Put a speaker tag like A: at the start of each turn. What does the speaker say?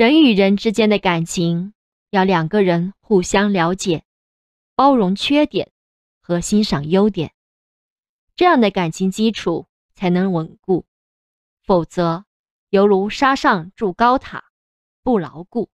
A: 人与人之间的感情要两个人互相了解包容缺点和欣赏优点。这样的感情基础才能稳固否则犹如沙上筑高塔不牢固。